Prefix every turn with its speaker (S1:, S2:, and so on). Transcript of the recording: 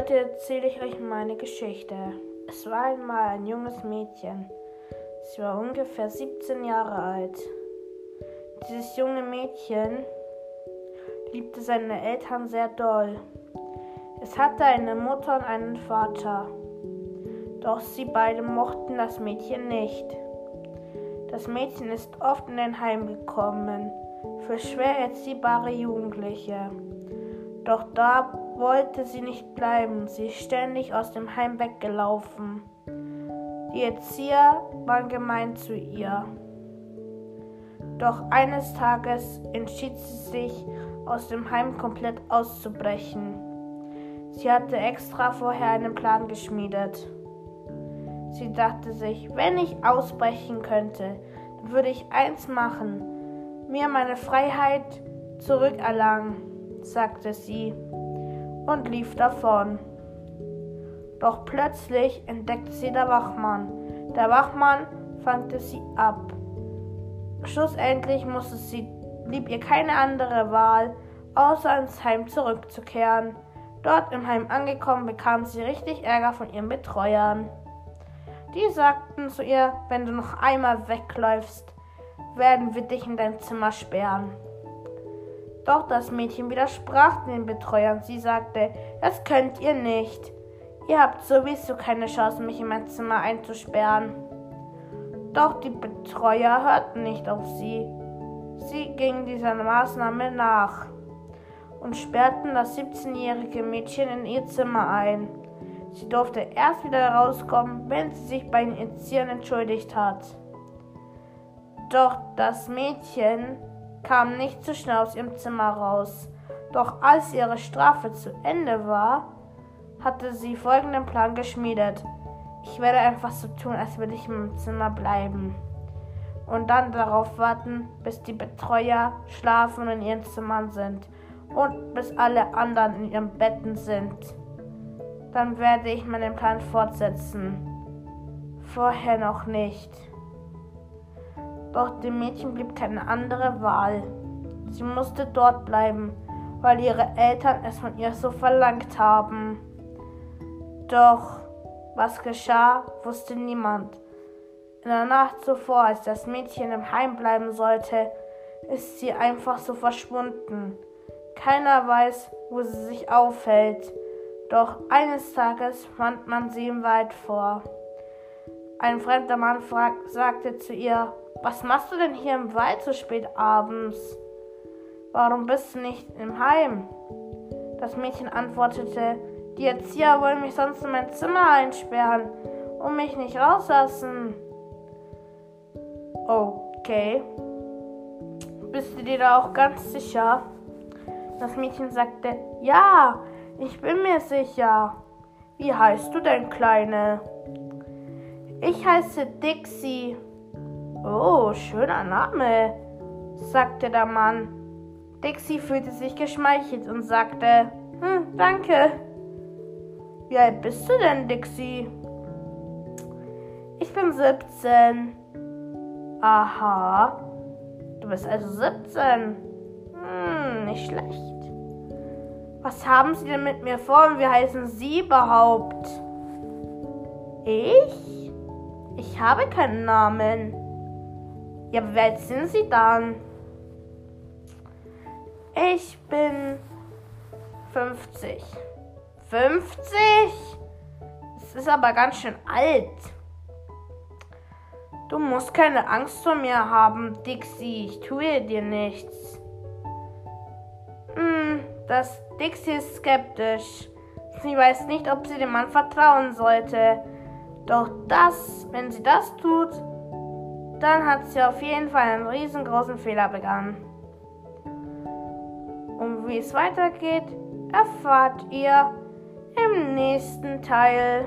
S1: Heute erzähle ich euch meine Geschichte. Es war einmal ein junges Mädchen. Sie war ungefähr 17 Jahre alt. Dieses junge Mädchen liebte seine Eltern sehr doll. Es hatte eine Mutter und einen Vater. Doch sie beide mochten das Mädchen nicht. Das Mädchen ist oft in ein Heim gekommen für schwer erziehbare Jugendliche. Doch da wollte sie nicht bleiben. Sie ist ständig aus dem Heim weggelaufen. Die Erzieher waren gemein zu ihr. Doch eines Tages entschied sie sich, aus dem Heim komplett auszubrechen. Sie hatte extra vorher einen Plan geschmiedet. Sie dachte sich, wenn ich ausbrechen könnte, dann würde ich eins machen, mir meine Freiheit zurückerlangen, sagte sie und lief davon. Doch plötzlich entdeckte sie der Wachmann. Der Wachmann fangte sie ab. Schlussendlich musste sie, blieb ihr keine andere Wahl, außer ins Heim zurückzukehren. Dort im Heim angekommen, bekam sie richtig Ärger von ihren Betreuern. Die sagten zu ihr, wenn du noch einmal wegläufst, werden wir dich in dein Zimmer sperren. Doch das Mädchen widersprach den Betreuern. Sie sagte, das könnt ihr nicht. Ihr habt sowieso keine Chance, mich in mein Zimmer einzusperren. Doch die Betreuer hörten nicht auf sie. Sie gingen dieser Maßnahme nach und sperrten das 17-jährige Mädchen in ihr Zimmer ein. Sie durfte erst wieder rauskommen, wenn sie sich bei den Erziehern entschuldigt hat. Doch das Mädchen kam nicht so schnell aus ihrem Zimmer raus. Doch als ihre Strafe zu Ende war, hatte sie folgenden Plan geschmiedet. Ich werde einfach so tun, als würde ich im Zimmer bleiben. Und dann darauf warten, bis die Betreuer schlafen und in ihren Zimmern sind. Und bis alle anderen in ihren Betten sind. Dann werde ich meinen Plan fortsetzen. Vorher noch nicht. Doch dem Mädchen blieb keine andere Wahl. Sie musste dort bleiben, weil ihre Eltern es von ihr so verlangt haben. Doch was geschah, wusste niemand. In der Nacht zuvor, als das Mädchen im Heim bleiben sollte, ist sie einfach so verschwunden. Keiner weiß, wo sie sich aufhält. Doch eines Tages fand man sie im Wald vor. Ein fremder Mann sagte zu ihr, was machst du denn hier im Wald so spät abends? Warum bist du nicht im Heim? Das Mädchen antwortete, die Erzieher wollen mich sonst in mein Zimmer einsperren und mich nicht rauslassen. Okay. Bist du dir da auch ganz sicher? Das Mädchen sagte, ja, ich bin mir sicher. Wie heißt du denn, Kleine? Ich heiße Dixie. Oh, schöner Name, sagte der Mann. Dixie fühlte sich geschmeichelt und sagte, hm, danke. Wie alt bist du denn, Dixie? Ich bin 17. Aha. Du bist also 17. Hm, nicht schlecht. Was haben Sie denn mit mir vor und wie heißen Sie überhaupt? Ich? Ich habe keinen Namen. Ja, alt sind Sie dann? Ich bin 50. 50? Das ist aber ganz schön alt. Du musst keine Angst vor mir haben, Dixie. Ich tue dir nichts. Hm, das Dixie ist skeptisch. Sie weiß nicht, ob sie dem Mann vertrauen sollte. Doch das, wenn sie das tut, dann hat sie auf jeden Fall einen riesengroßen Fehler begangen. Und wie es weitergeht, erfahrt ihr im nächsten Teil.